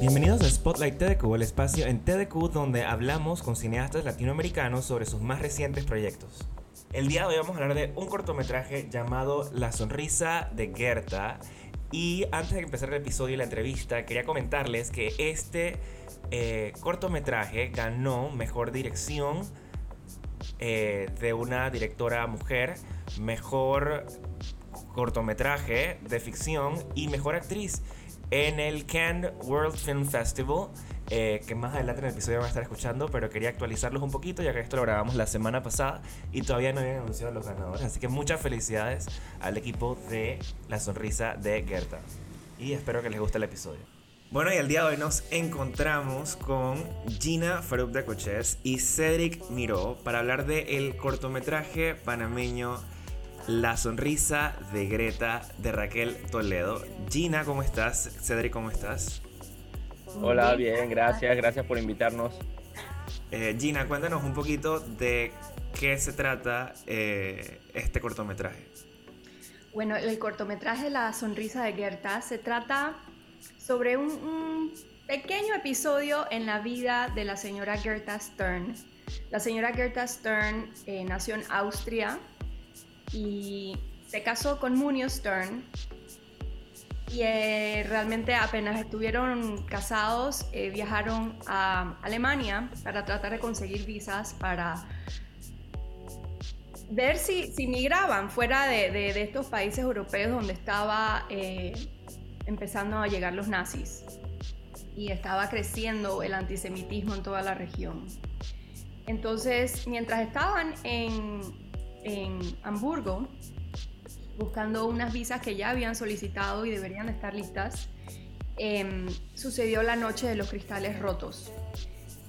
Bienvenidos a Spotlight TDQ, el espacio en TDQ donde hablamos con cineastas latinoamericanos sobre sus más recientes proyectos. El día de hoy vamos a hablar de un cortometraje llamado La sonrisa de Gerta. Y antes de empezar el episodio y la entrevista, quería comentarles que este eh, cortometraje ganó mejor dirección eh, de una directora mujer, mejor cortometraje de ficción y mejor actriz en el Cannes World Film Festival eh, que más adelante en el episodio van a estar escuchando, pero quería actualizarlos un poquito ya que esto lo grabamos la semana pasada y todavía no habían anunciado los ganadores. Así que muchas felicidades al equipo de La Sonrisa de Gerta. Y espero que les guste el episodio. Bueno, y el día de hoy nos encontramos con Gina Farouk de Coches y Cedric Miró para hablar del el cortometraje panameño La Sonrisa de Greta de Raquel Toledo. Gina, ¿cómo estás? Cedric, ¿cómo estás? Hola, bien, gracias, gracias por invitarnos. Eh, Gina, cuéntanos un poquito de qué se trata eh, este cortometraje. Bueno, el cortometraje La Sonrisa de Gerta se trata sobre un, pequeño episodio en la vida de la señora Gerta Stern. La señora Gerta Stern eh, nació en Austria y se casó con Munio Stern, y eh, realmente apenas estuvieron casados, eh, viajaron a Alemania para tratar de conseguir visas para ver si, si migraban fuera de, estos países europeos donde estaba eh, empezando a llegar los nazis y estaba creciendo el antisemitismo en toda la región. Entonces, mientras estaban en, en Hamburgo, buscando unas visas que ya habían solicitado y deberían estar listas, em, sucedió la noche de los cristales rotos.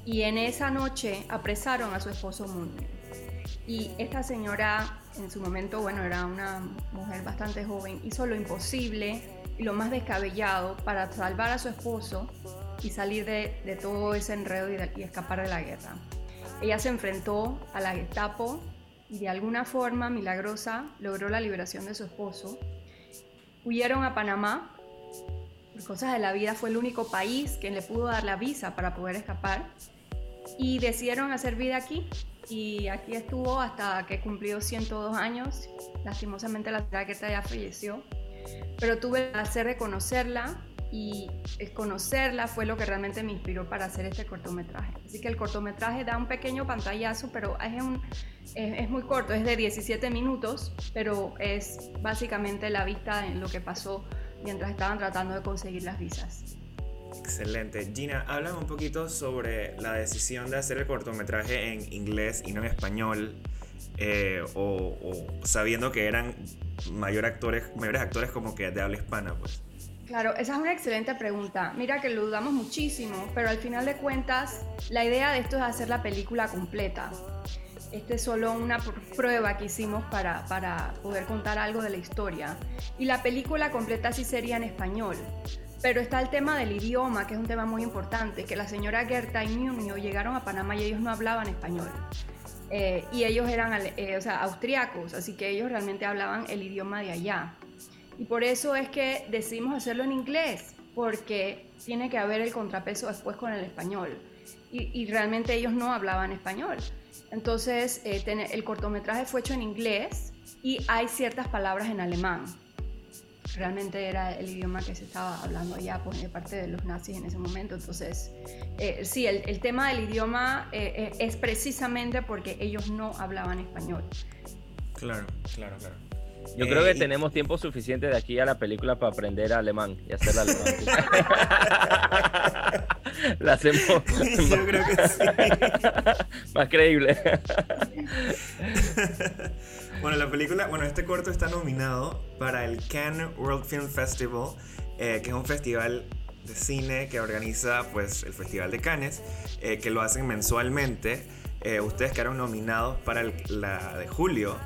Y en esa noche apresaron a su esposo Munio. Y esta señora, en su momento, bueno, era una mujer bastante joven, hizo lo imposible y lo más descabellado para salvar a su esposo y salir de, todo ese enredo y, y escapar de la guerra. Ella se enfrentó a la Gestapo y de alguna forma milagrosa logró la liberación de su esposo. Huyeron a Panamá. Por cosas de la vida fue el único país que le pudo dar la visa para poder escapar. Y decidieron hacer vida aquí. Y aquí estuvo hasta que cumplió 102 años. Lastimosamente la traqueta ya falleció. Pero tuve el placer de conocerla y conocerla fue lo que realmente me inspiró para hacer este cortometraje. Así que el cortometraje da un pequeño pantallazo, pero es, un, es, muy corto, es de 17 minutos, pero es básicamente la vista en lo que pasó mientras estaban tratando de conseguir las visas. Excelente. Gina, háblame un poquito sobre la decisión de hacer el cortometraje en inglés y no en español, eh, o, o, sabiendo que eran mayor actores, mayores actores como que de habla hispana, pues. Claro, esa es una excelente pregunta. Mira que lo dudamos muchísimo, pero al final de cuentas, la idea de esto es hacer la película completa. Este es solo una prueba que hicimos para, para poder contar algo de la historia. Y la película completa sí sería en español. Pero está el tema del idioma, que es un tema muy importante, que la señora Gerta y Miunio llegaron a Panamá y ellos no hablaban español. Eh, y ellos eran eh, o sea, austriacos, así que ellos realmente hablaban el idioma de allá. Y por eso es que decidimos hacerlo en inglés, porque tiene que haber el contrapeso después con el español. Y, realmente ellos no hablaban español. Entonces, eh, el cortometraje fue hecho en inglés y hay ciertas palabras en alemán. Realmente era el idioma que se estaba hablando ya por parte de los nazis en ese momento. Entonces, eh, sí, el, tema del idioma eh, es precisamente porque ellos no hablaban español. Claro, claro, claro. Yo creo que eh, tenemos tiempo suficiente de aquí a la película para aprender alemán y hacer alemán. la hacemos. Yo creo que sí. Más creíble. bueno, la película, bueno, este corto está nominado para el Cannes World Film Festival, eh, que es un festival de cine que organiza pues el Festival de Cannes, eh, que lo hacen mensualmente. ustedes quedaron nominados para la de julio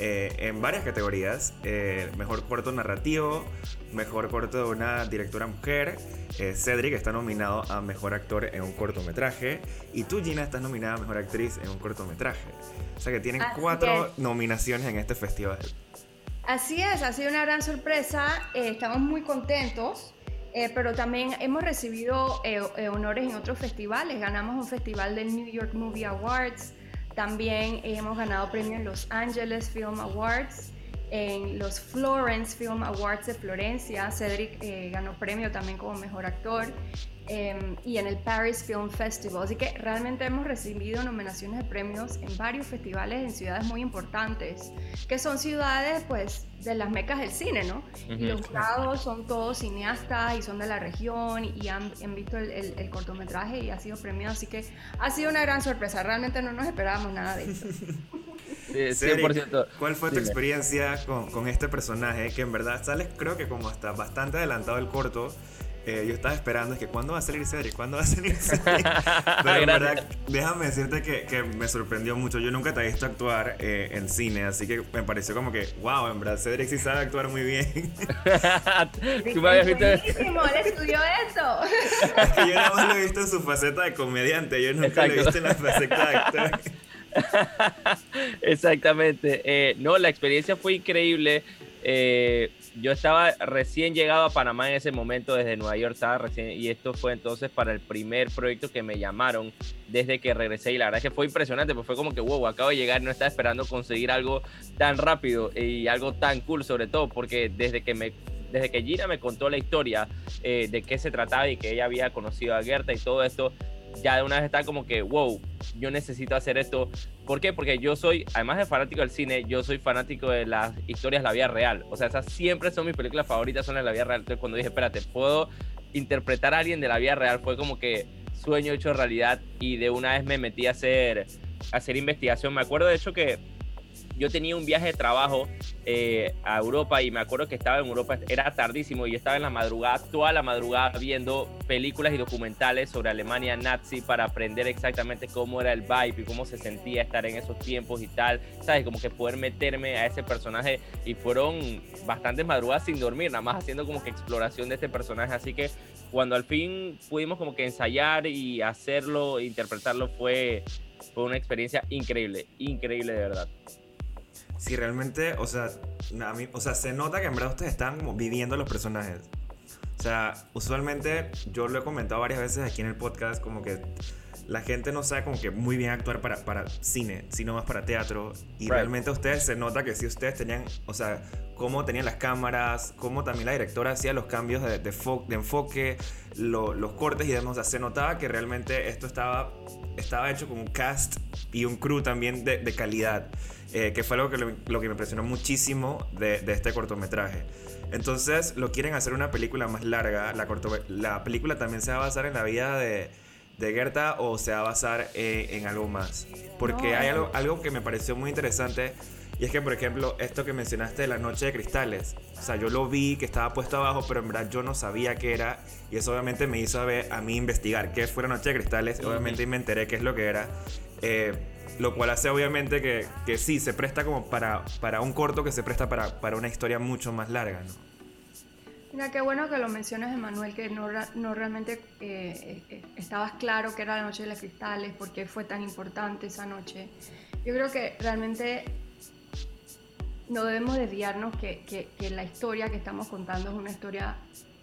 eh, en varias categorías. Eh, mejor corto narrativo, mejor corto de una directora mujer. Eh, Cedric está nominado a mejor actor en un cortometraje. Y tú, Gina, estás nominada a mejor actriz en un cortometraje. O sea que tienen cuatro nominaciones en este festival. Así es, ha sido una gran sorpresa. estamos muy contentos. pero también hemos recibido honores en otros festivales. Ganamos un festival del New York Movie Awards, también hemos ganado premio en Los Angeles Film Awards, en los Florence Film Awards de Florencia. Cedric eh, ganó premio también como mejor actor. Em, y en el Paris Film Festival. Así que realmente hemos recibido nominaciones de premios en varios festivales en ciudades muy importantes, que son ciudades pues de las mecas del cine, ¿no? y los jurados son todos cineastas y son de la región y han, visto el, cortometraje y ha sido premiado, así que ha sido una gran sorpresa, realmente no nos esperábamos nada de eso. Sí, 100%. ¿Cuál fue tu experiencia con, con, este personaje que en verdad sale creo que como está bastante adelantado el corto eh, yo estaba esperando es que cuándo va a salir Cedric, cuándo va a salir Cedric. Pero en verdad, déjame decirte que, que, me sorprendió mucho. Yo nunca te he visto actuar eh, en cine, así que me pareció como que, wow, en verdad Cedric sí sabe actuar muy bien. Tú me habías visto. él estudió eso. es que yo nada más lo he visto en su faceta de comediante, yo nunca lo he visto en la faceta de actor. Exactamente. Eh, no, la experiencia fue increíble. Eh, yo estaba recién llegado a Panamá en ese momento, desde Nueva York estaba recién, y esto fue entonces para el primer proyecto que me llamaron desde que regresé, y la verdad es que fue impresionante, pues fue como que, wow, acabo de llegar, no estaba esperando conseguir algo tan rápido y algo tan cool, sobre todo, porque desde que me desde que Gina me contó la historia eh, de qué se trataba y que ella había conocido a Gerta y todo esto, ya de una vez está como que, wow, yo necesito hacer esto. ¿Por qué? Porque yo soy, además de fanático del cine, yo soy fanático de las historias de la vida real. O sea, esas siempre son mis películas favoritas, son de la vida real. Entonces, cuando dije, espérate, puedo interpretar a alguien de la vida real, fue como que sueño hecho realidad y de una vez me metí a hacer, a hacer investigación. Me acuerdo de hecho que yo tenía un viaje de trabajo eh, a Europa y me acuerdo que estaba en Europa, era tardísimo y estaba en la madrugada, toda la madrugada viendo películas y documentales sobre Alemania nazi para aprender exactamente cómo era el vibe y cómo se sentía estar en esos tiempos y tal, ¿sabes? Como que poder meterme a ese personaje y fueron bastantes madrugadas sin dormir, nada más haciendo como que exploración de este personaje, así que cuando al fin pudimos como que ensayar y hacerlo, interpretarlo fue fue una experiencia increíble, increíble de verdad. Sí, realmente, o sea, o sea, se nota que en verdad ustedes están como viviendo los personajes. O sea, usualmente yo lo he comentado varias veces aquí en el podcast, como que la gente no sabe como que muy bien actuar para, para cine, sino más para teatro. Y realmente ustedes se nota que si ustedes tenían, o sea, cómo tenían las cámaras, cómo también la directora hacía los cambios de, de, enfoque, los cortes y demás. O sea, se notaba que realmente esto estaba, estaba hecho con un cast y un crew también de, de calidad. Eh, que fue algo que, lo, que me impresionó muchísimo de, de, este cortometraje. Entonces, lo quieren hacer una película más larga. La, la película también se va a basar en la vida de, de Gerta o se va a basar eh, en algo más. Porque hay algo, algo que me pareció muy interesante. Y es que, por ejemplo, esto que mencionaste de la noche de cristales. O sea, yo lo vi que estaba puesto abajo, pero en verdad yo no sabía qué era. Y eso obviamente me hizo a, ver, a mí investigar qué fue la noche de cristales. Obviamente me enteré qué es lo que era. Eh, lo cual hace obviamente que, que, sí, se presta como para, para un corto que se presta para, para una historia mucho más larga, ¿no? Mira, qué bueno que lo mencionas, Emanuel, que no, no realmente eh, eh, estabas claro que era la noche de los cristales, por qué fue tan importante esa noche. Yo creo que realmente no debemos desviarnos que, que, que la historia que estamos contando es una historia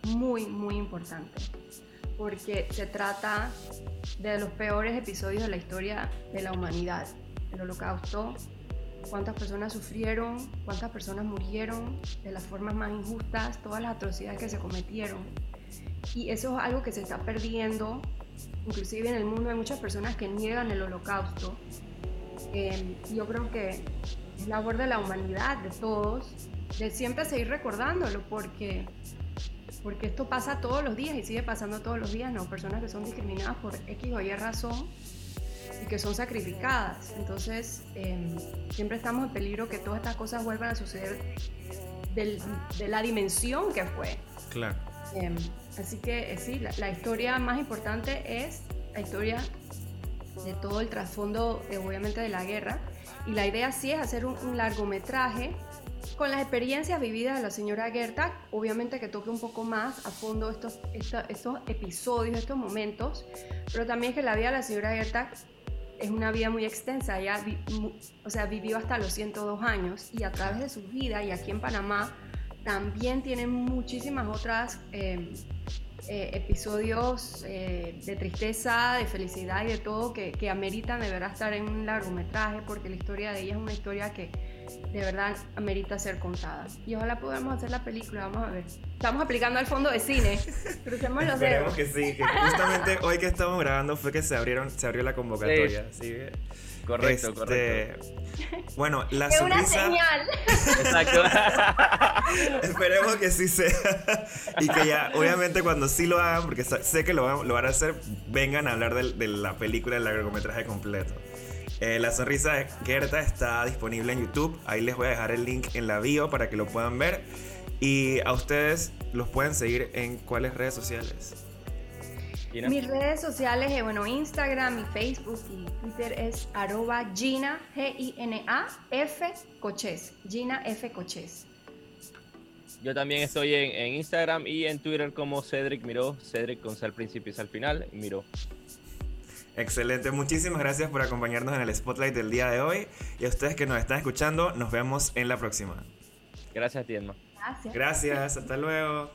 muy, muy importante, porque se trata de los peores episodios de la historia de la humanidad. El holocausto, cuántas personas sufrieron, cuántas personas murieron de las formas más injustas, todas las atrocidades que se cometieron. Y eso es algo que se está perdiendo, inclusive en el mundo hay muchas personas que niegan el holocausto. Eh, yo creo que es labor de la humanidad, de todos, de siempre seguir recordándolo, porque porque esto pasa todos los días y sigue pasando todos los días, ¿no? Personas que son discriminadas por X o Y razón y que son sacrificadas. Entonces, em, siempre estamos en peligro que todas estas cosas vuelvan a suceder de la dimensión que fue. Claro. Em, así que eh, sí, la, historia más importante es la historia de todo el trasfondo, eh, obviamente, de la guerra. Y la idea sí es hacer un, largometraje con las experiencias vividas de la señora Gerta, obviamente que toque un poco más a fondo estos, estos, episodios, estos momentos, pero también que la vida de la señora Gerta es una vida muy extensa, ella o sea, vivió hasta los 102 años y a través de su vida y aquí en Panamá también tiene muchísimas otras eh, eh, episodios eh, de tristeza, de felicidad y de todo que, que ameritan de verdad estar en un largometraje porque la historia de ella es una historia que de verdad amerita ser contada. Y ojalá podamos hacer la película, vamos a ver. Estamos aplicando al fondo de cine. Crucemos los Esperemos que sí, que justamente hoy que estamos grabando fue que se abrieron, se abrió la convocatoria. Correcto, este, correcto. Bueno, la es una señal. Exacto. Esperemos que sí sea. y que ya, obviamente, cuando sí lo hagan, porque sé que lo van, lo van a hacer, vengan a hablar de, la película, del largometraje completo. Eh, la sonrisa de Gerta está disponible en YouTube. Ahí les voy a dejar el link en la bio para que lo puedan ver. Y a ustedes los pueden seguir en cuáles redes sociales. Mis redes sociales, eh, bueno, Instagram y Facebook y Twitter es arroba Gina, G-I-N-A, F Coches. Gina F Coches. Yo también estoy en, Instagram y en Twitter como Cedric Miró, Cedric con C al principio y al final, Miró. Excelente, muchísimas gracias por acompañarnos en el Spotlight del día de hoy y a ustedes que nos están escuchando, nos vemos en la próxima. Gracias, Tienma. Gracias. Gracias, hasta luego.